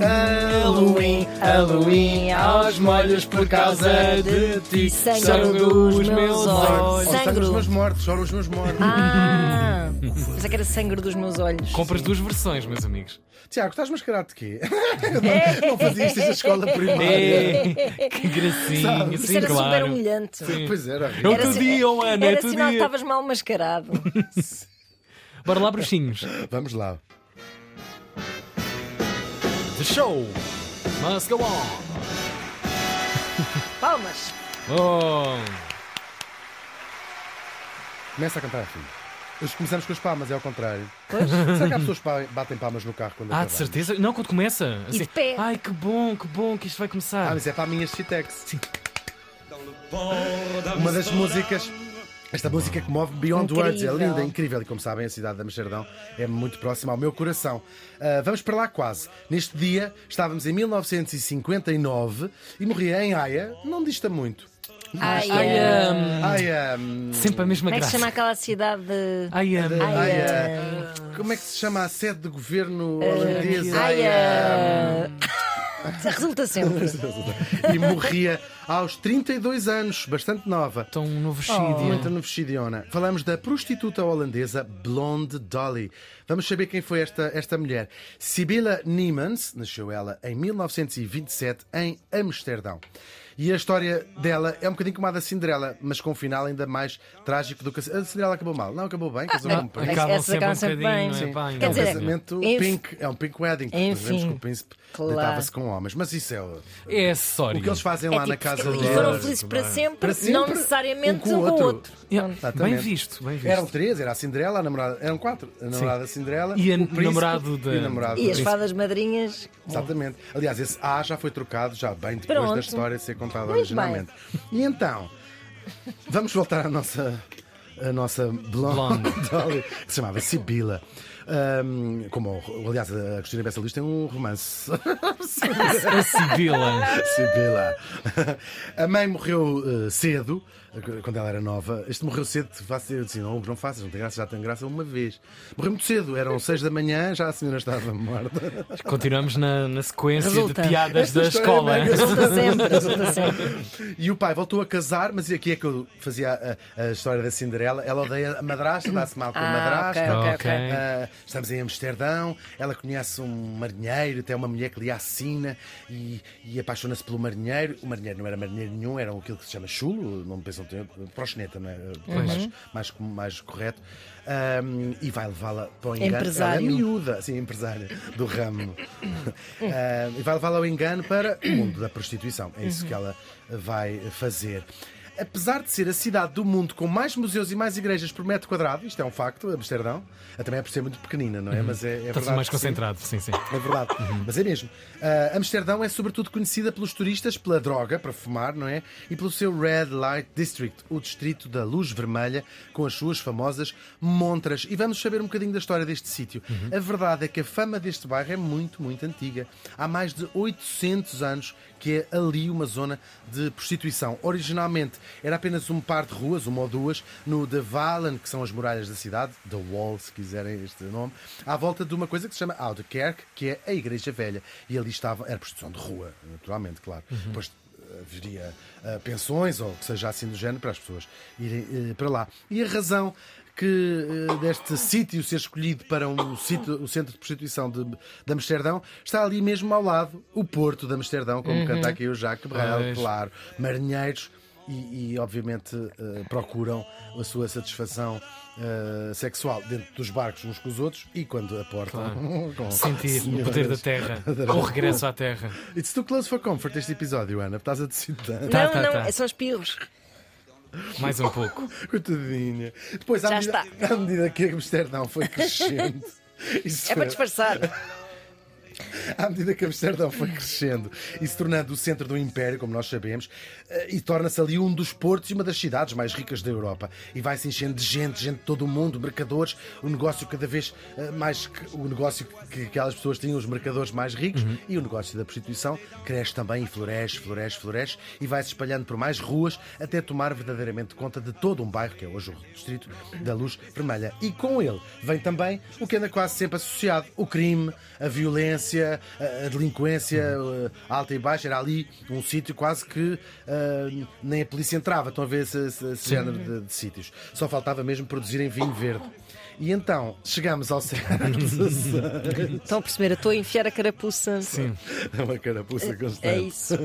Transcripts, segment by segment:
Halloween, Halloween, aos molhos por causa de ti. Sangram os meus olhos. Onde estão os Sangro. meus mortos? Choram os meus mortos. Ah, pensei que era sangue dos meus olhos. Compras duas versões, meus amigos. Tiago, estás mascarado de quê? Não fazia isto na escola primária. É, que gracinha, Isso sim, era super claro. humilhante. Sim. Pois era. É o Era teu si- dia, oh, Ana, é Era o teu sinal que dia. estavas mal mascarado. Bora lá, bruxinhos. Vamos lá. The show must go on. Palmas. Oh, Começa a cantar, filho. Hoje começamos com as palmas, é ao contrário. Será que há pessoas que batem palmas no carro quando ah, de acabamos? certeza? Não, quando começa. Assim, de pé. Ai, que bom, que bom que isto vai Ah, começar. mas é para a minha Shitex. Uma das músicas. Esta música que move Beyond Words é Incrível. linda, é incrível. E como sabem, a cidade de Amsterdão é muito próxima ao meu coração. Ah, vamos para lá quase. Neste dia, estávamos em 1959 e morria em Haia, não dista muito. Ai, Ai, ah, hum, hum, sempre a mesma Como é que se graça. chama aquela cidade de. Ai, hum. Como é que se chama a sede de governo holandês? Ai, Haia. Ah, Resulta sempre. E morria aos 32 anos, bastante nova. tão no Oh, muito. Falamos da prostituta holandesa Blonde Dolly. Vamos saber quem foi esta, esta mulher. Sibylla Niemans, nasceu ela em 1927 em Amsterdão. E a história dela é um bocadinho como a da Cinderela, mas com um final ainda mais trágico do que a a Cinderela acabou mal. Não acabou bem, casou um príncipe. Acabam sempre um bem. é pá, É Quer um dizer, casamento pink, é um pink wedding. porque Enfim, que o príncipe claro. deitava-se com homens. Mas isso é o, É acessório. o que eles fazem É lá na tipo, casa e deles. foram felizes para sempre, Para sempre, não necessariamente um com o outro. outro. Yeah, Exatamente. Bem visto, bem visto. Eram três, era a Cinderela, a namorada, eram quatro. A namorada Cinderela, E a- o príncipe namorado da- e o namorado E as fadas madrinhas. Exatamente. Aliás, esse A já foi trocado, já bem depois da história ser contada Muito originalmente. E então, vamos voltar à nossa, à nossa blonde, Dolly, que se chamava Sibila. Ahm, como, aliás, a Cristina Bessa Luís tem um romance. A Sibila. Sibila. A mãe morreu eh, cedo, quando ela era nova. Este morreu cedo, faço eu assim, não, não faças, não tem graça, já tem graça uma vez. Morreu muito cedo, eram seis da manhã, já a senhora estava morta. Continuamos na, na sequência Resulta. de piadas Esta da história escola. é Resulta sempre, resulta sempre. E o pai voltou a casar, mas aqui é que eu fazia a, a história da Cinderela. Ela odeia a madrasta, dá-se mal com a Ah, madrasta. ok, ok, Ok. ok. Ah, estamos em Amsterdão, ela conhece um marinheiro, tem uma mulher que lhe assina e, e apaixona-se pelo marinheiro. O marinheiro não era marinheiro nenhum, era aquilo que se chama chulo, não me pensam tempo, proxeneta, não é? Mais, mais, mais correto. Ahm, e vai levá-la para o engano. Empresário. Ela é miúda, sim, empresária do ramo. E vai levá-la ao engano para o mundo da prostituição. É isso que ela vai fazer. Apesar de ser a cidade do mundo com mais museus e mais igrejas por metro quadrado, isto é um facto, Amsterdão, também é por ser muito pequenina, não é? Mas é, é Está verdade. mais que sim. concentrado, sim, sim. É verdade, mas é mesmo. Ah, Amsterdão é sobretudo conhecida pelos turistas pela droga, para fumar, não é? E pelo seu Red Light District, o distrito da luz vermelha, com as suas famosas montras. E vamos saber um bocadinho da história deste sítio. A verdade é que a fama deste bairro é muito, muito antiga. Há mais de 800 anos que é ali uma zona de prostituição. Originalmente era apenas um par de ruas, uma ou duas, no De Valen, que são as muralhas da cidade, The Wall, se quiserem este nome, à volta de uma coisa que se chama Oude Kerk, que é a Igreja Velha. E ali estava, era prostituição de rua, naturalmente, claro. Depois eh, haveria eh, pensões ou que seja assim do género para as pessoas irem eh, para lá. E a razão que eh, deste sítio ser escolhido para um sítio, o centro de prostituição de, de Amsterdão está ali mesmo ao lado o Porto de Amsterdão, como canta aqui o Jacques Brel, claro, marinheiros e, e, obviamente eh, procuram a sua satisfação eh, sexual dentro dos barcos uns com os outros e quando aportam com Sentir o poder da terra. O regresso à terra. It's too close for comfort este episódio, Ana, estás a decidir. Tá, não, tá, não, tá. é só espirros. Mais um pouco. Coitadinha. Depois, à Já medida, à medida que Amsterdão foi crescendo. isso É para disfarçar. À medida que Amsterdão foi crescendo e se tornando o centro do império, como nós sabemos, eh, e torna-se ali um dos portos e uma das cidades mais ricas da Europa. E vai se enchendo de gente, gente de todo o mundo, mercadores, o negócio cada vez eh, mais. O negócio que aquelas pessoas tinham, os mercadores mais ricos, e o negócio da prostituição cresce também e floresce, floresce, floresce e vai se espalhando por mais ruas até tomar verdadeiramente conta de todo um bairro, que é hoje o Distrito da Luz Vermelha. E com ele vem também o que anda quase sempre associado: o crime, a violência, a, delinquência uh, alta e baixa. Era ali um sítio quase que uh, nem a polícia entrava. Estão a ver esse, esse, esse género de, de sítios. Só faltava mesmo produzirem vinho verde. E então, chegamos ao século XVI. Estão a perceber? Eu estou a enfiar a carapuça. Sim. É uma carapuça constante. É isso.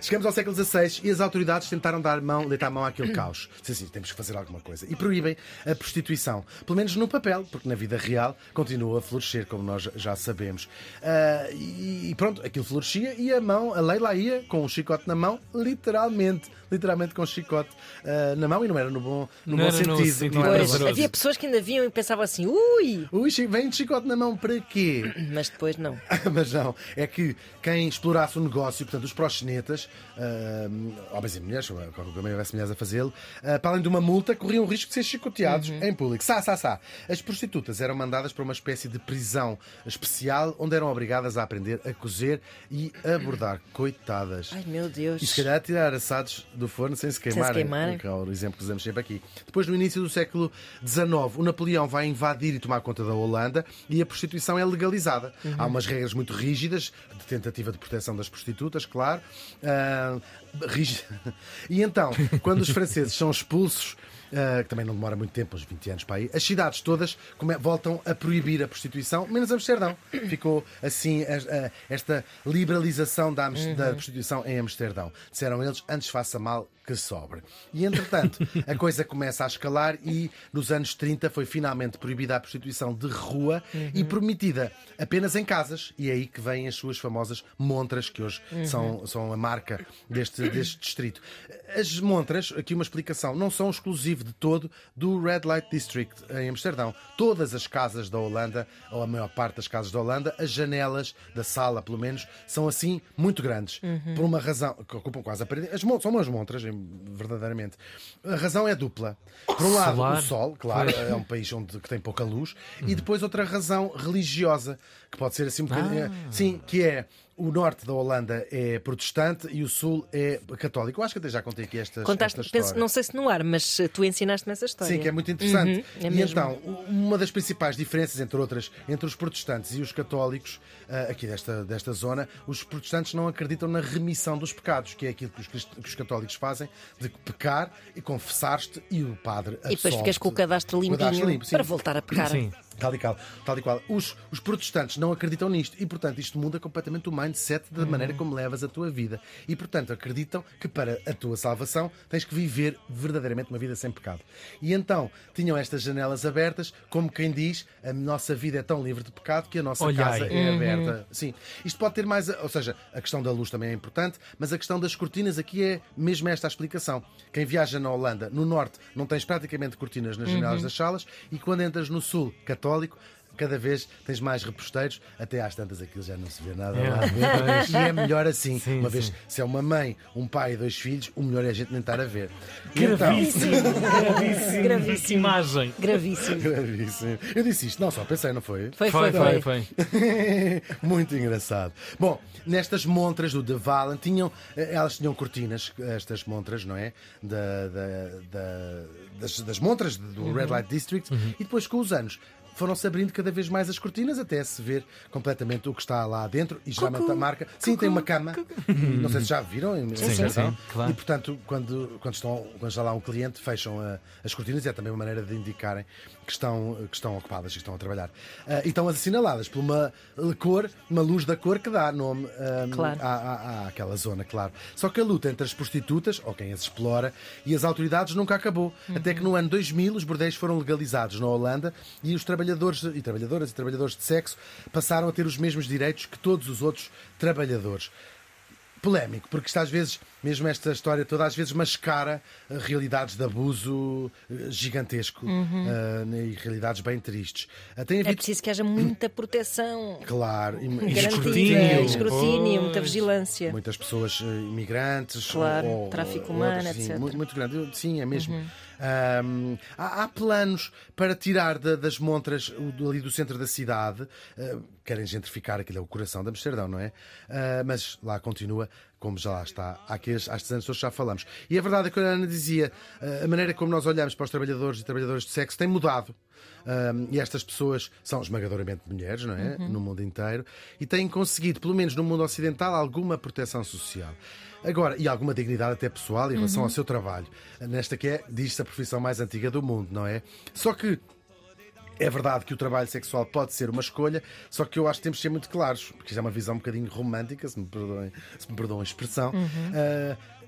Chegamos ao século XVI e as autoridades tentaram dar mão, deitar mão àquele caos. Sim, sim, temos que fazer alguma coisa. E proíbem a prostituição. Pelo menos no papel, porque na vida real continua a florescer, como nós já sabemos. Ah, e pronto, aquilo florescia e a mão, a lei lá ia com um chicote na mão, literalmente. Literalmente com um chicote ah, na mão e não era no bom, no Não bom era no sentido. sentido não era Pois, havia pessoas que ainda viam e pensavam assim, ui! Ui, vem de chicote na mão para quê? Mas depois não. Mas não, é que quem explorasse o negócio, portanto, os proxenetas, ah, homens e mulheres, como também houvesse mulheres a fazê-lo, ah, para além de uma multa, corriam o risco de ser chicoteados em público. Sá, sá, sá. As prostitutas eram mandadas para uma espécie de prisão especial, onde eram obrigadas a aprender a cozer e a bordar. Coitadas. Ai meu Deus. E se calhar tirar assados do forno sem se queimarem. queimarem. Que é o exemplo que usamos sempre aqui. Depois, no início do século XIX, o Napoleão vai invadir e tomar conta da Holanda e a prostituição é legalizada. Há umas regras muito rígidas de tentativa de proteção das prostitutas, claro. Rígida. E então, quando os franceses são expulsos. Ah, que também não demora muito tempo, uns 20 anos para aí, as cidades todas voltam a proibir a prostituição, menos Amsterdão. Ficou assim a- a- esta liberalização da, Ams- da prostituição em Amsterdão. Disseram eles, antes faça mal que sobre. E entretanto, a coisa começa a escalar e nos anos 30 foi finalmente proibida a prostituição de rua e permitida apenas em casas. E é aí que vêm as suas famosas montras, que hoje são, são a marca deste, deste distrito. As montras, aqui uma explicação, não são de todo do Red Light District em Amsterdão. Todas as casas da Holanda, ou a maior parte das casas da Holanda, as janelas da sala, pelo menos, são assim muito grandes. Por uma razão que ocupam quase a parede. As são umas montras, verdadeiramente. A razão é dupla. Por um lado, Solar. o sol, claro, é um país onde que tem pouca luz, e depois outra razão religiosa, que pode ser assim um bocadinho. Sim, que é. O norte da Holanda é protestante e o sul é católico. Eu acho que até já contei aqui estas, Contaste, esta penso, não sei se no ar, mas eh, tu ensinaste-me essa história. Sim, que é muito interessante. Uhum, é e mesmo. então, uma das principais diferenças, entre outras, entre os protestantes e os católicos, ah, aqui desta, desta zona, os protestantes não acreditam na remissão dos pecados, que é aquilo que os, que os católicos fazem, de pecar e confessar-te e o padre E depois ficas com o cadastro Com o cadastro limpinho limpo, para voltar a pecar. Sim. Tal e qual. Tal e qual. Os, os protestantes não acreditam nisto e, portanto, isto muda completamente o mindset da maneira como levas a tua vida. E, portanto, acreditam que para a tua salvação tens que viver verdadeiramente uma vida sem pecado. E então tinham estas janelas abertas, como quem diz, a nossa vida é tão livre de pecado que a nossa Olhai. casa é aberta. Sim. Isto pode ter mais. Ou seja, a questão da luz também é importante, mas a questão das cortinas aqui é mesmo esta a explicação. Quem viaja na Holanda, no norte, não tens praticamente cortinas nas janelas das salas e quando entras no sul, católico, cada vez tens mais reposteiros, até às tantas aquilo já não se vê nada É, lá. E é melhor assim. Sim, uma vez, sim. se é uma mãe, um pai e dois filhos, o melhor é a gente nem estar a ver. Então- Gravíssimo, gravíssimo. Imagem. Gravíssimo. Gravíssimo. Eu disse isto, não só pensei, não foi? Foi, Foi, foi, foi. Muito engraçado. Bom, nestas montras do The Valen, tinham, eh, elas tinham cortinas, estas montras, não é? Da, da- da- das, das montras do Red Light District, e depois com os anos. Foram-se abrindo cada vez mais as cortinas até se ver completamente o que está lá dentro e geralmente a marca. Sim, tem uma cama. Não sei se já viram em sim, Amsterdão. sim, claro. E portanto, quando, quando, estão, quando está lá um cliente, fecham a- as cortinas e é também uma maneira de indicarem que estão, que estão ocupadas e que estão a trabalhar. Ah, e estão assinaladas por uma cor, uma luz da cor que dá nome ah, Claro. à, à- àquela zona, claro. Só que a luta entre as prostitutas, ou quem as explora, e as autoridades nunca acabou. Até que no ano 2000 os bordéis foram legalizados na Holanda e os trabalhadores e trabalhadoras e trabalhadores de sexo passaram a ter os mesmos direitos que todos os outros trabalhadores. Polémico, porque isto às vezes, mesmo esta história toda, às vezes mascara eh, realidades de abuso eh, gigantesco eh, e realidades bem tristes. Eh, tem É havido, preciso que haja muita proteção. claro, e- escrutínio. escrutínio, muita vigilância. Muitas pessoas imigrantes, Claro, ou, tráfico humano, sim, etc. Muito, muito grande. Sim, é mesmo. Ahm, há, há planos para tirar da- das montras o- ali do centro da cidade. ah, querem gentrificar aquilo, é o coração de Amsterdão, não é? Ah, mas lá continua como já lá está, há às anos já falamos. E a verdade é que a Ana dizia, a maneira como nós olhamos para os trabalhadores e trabalhadoras de sexo tem mudado. Um, e estas pessoas são esmagadoramente mulheres, não é? Uhum. No mundo inteiro, e têm conseguido, pelo menos no mundo ocidental, alguma proteção social. Agora, e alguma dignidade até pessoal em relação uhum. ao seu trabalho. Nesta que é, diz-se, a profissão mais antiga do mundo, não é? Só que é verdade que o trabalho sexual pode ser uma escolha, só que eu acho que temos de ser muito claros, porque já é uma visão um bocadinho romântica, se me perdoem, se me perdoem a expressão. Uhum. Uh,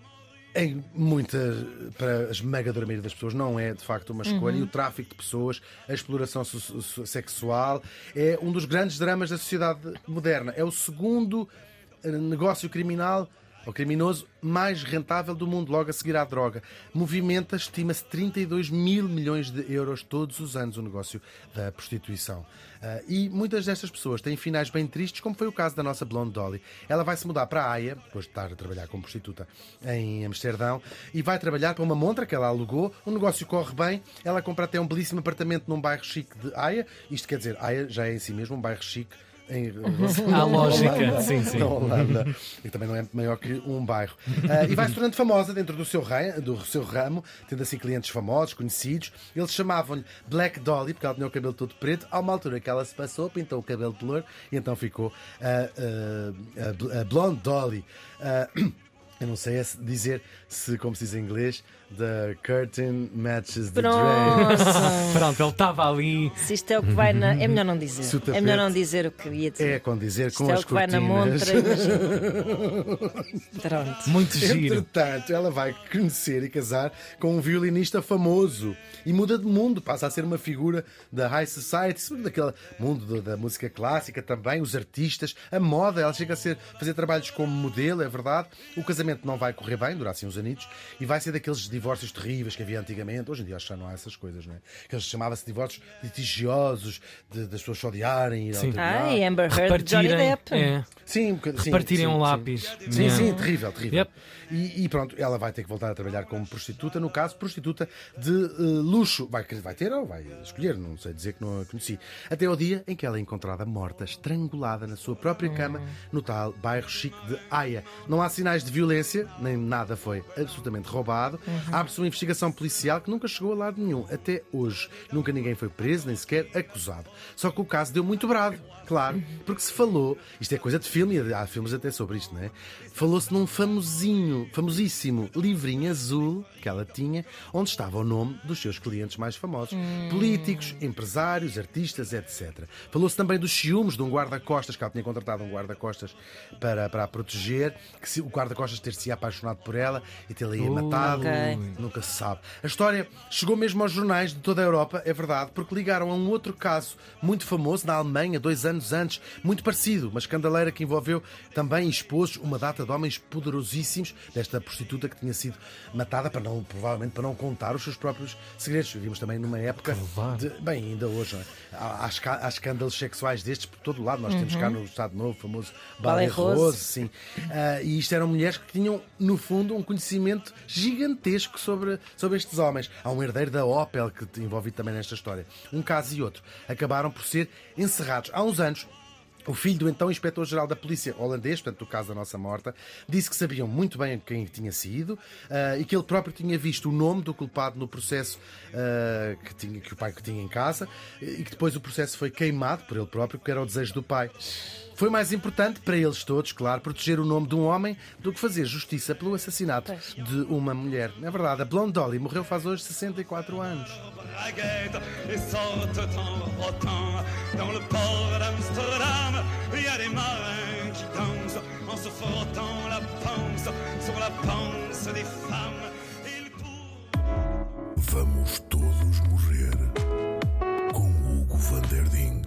em muita, para a esmagadora maioria das pessoas, não é de facto uma escolha. Uhum. E o tráfico de pessoas, a exploração sexual, é um dos grandes dramas da sociedade moderna. É o segundo eh, negócio criminal o criminoso mais rentável do mundo, logo a seguir à droga. Movimenta, estima-se, 32 mil milhões de euros todos os anos o negócio da prostituição. Uh, e muitas destas pessoas têm finais bem tristes, como foi o caso da nossa Blonde Dolly. Ela vai se mudar para a Haia, depois de estar a trabalhar como prostituta em Amsterdão, e vai trabalhar para uma montra que ela alugou. O negócio corre bem, ela compra até um belíssimo apartamento num bairro chique de Haia. Isto quer dizer, Haia já é em si mesmo um bairro chique em relação à lógica, Holanda, sim, sim. Na Holanda. E também não é maior que um bairro. Uh, e vai se tornando famosa dentro do seu, rei, do seu ramo, tendo assim clientes famosos, conhecidos. Eles chamavam-lhe Black Dolly, porque ela tinha o cabelo todo preto. Há uma altura que ela se passou, pintou o cabelo de louro e então ficou uh, uh, a Blonde Dolly. Eu não sei dizer se, como se diz em inglês, The curtain matches the Pronto. drapes. Pronto, ele estava ali. Se isto é o que vai na. É melhor não dizer. É melhor não dizer o que queria dizer. É com dizer isto com é as o que vai na montra. Pronto. Muito giro. Entretanto, ela vai conhecer e casar com um violinista famoso e muda de mundo, passa a ser uma figura da high society, daquele mundo da música clássica também, os artistas, a moda. Ela chega a ser, fazer trabalhos como modelo, é verdade. O casamento não vai correr bem, durar assim uns anitos, e vai ser daqueles divórcios terríveis que havia antigamente. Hoje em dia acho que já não há essas coisas, não é? Que chamava-se divórcios litigiosos, de, das pessoas se odiarem. Sim. Ah, e Amber Heard Johnny Depp. É. Sim, um Repartirem um lápis. Sim, sim, sim terrível, terrível. Yep. E, e, pronto, ela vai ter que voltar a trabalhar como prostituta, no caso, prostituta de uh, luxo. Vai, vai ter ou vai escolher, não sei dizer que não a conheci. Até ao dia em que ela é encontrada morta, estrangulada na sua própria cama, no tal bairro chique de Haia. Não há sinais de violência, nem nada foi absolutamente roubado. Uhum. Abre-se uma investigação policial que nunca chegou a lado nenhum, até hoje. Nunca ninguém foi preso, nem sequer acusado. Só que o caso deu muito brado, claro, porque se falou, isto é coisa de filme, há filmes até sobre isto, não é? Falou-se num famosinho, famosíssimo livrinho azul que ela tinha, onde estava o nome dos seus clientes mais famosos, hum. políticos, empresários, artistas, etc. Falou-se também dos ciúmes de um guarda-costas, que ela tinha contratado um guarda-costas para, para a proteger, que se, o guarda-costas ter-se apaixonado por ela e tê-la uh, matado, okay. nunca se sabe. A história chegou mesmo aos jornais de toda a Europa, é verdade, porque ligaram a um outro caso muito famoso na Alemanha, dois anos antes, muito parecido, uma escandaleira que envolveu também expôs uma data de homens poderosíssimos desta prostituta que tinha sido matada para não provavelmente para não contar os seus próprios segredos. Vivemos também numa época de, bem, ainda hoje, é? há, há, escândalos sexuais destes por todo o lado. Nós uhum. temos cá no Estado Novo o famoso Ballet Rose, sim. Uh, e isto eram mulheres que tinham, no fundo, um conhecimento gigantesco sobre, sobre estes homens. Há um herdeiro da Opel que envolvido também nesta história. Um caso e outro acabaram por ser encerrados. Há uns anos, o filho do então inspetor-geral da polícia holandês, portanto, do caso da nossa morta, disse que sabiam muito bem quem tinha sido uh, e que ele próprio tinha visto o nome do culpado no processo uh, que, tinha, que o pai que tinha em casa e que depois o processo foi queimado por ele próprio, porque era o desejo do pai. Foi mais importante para eles todos, claro, proteger o nome de um homem do que fazer justiça pelo assassinato pois. de uma mulher. Na verdade, a Blonde Dolly morreu faz hoje 64 anos. Vamos todos morrer com Hugo Vanderding.